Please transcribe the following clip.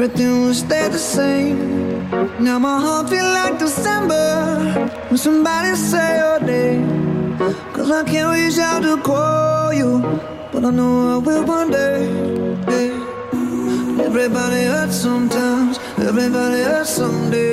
Everything would stay the same. Now my heart feel like December when somebody say your name. Cause I can't reach out to call you, but I know I will one day. Everybody hurts sometimes, everybody hurts someday.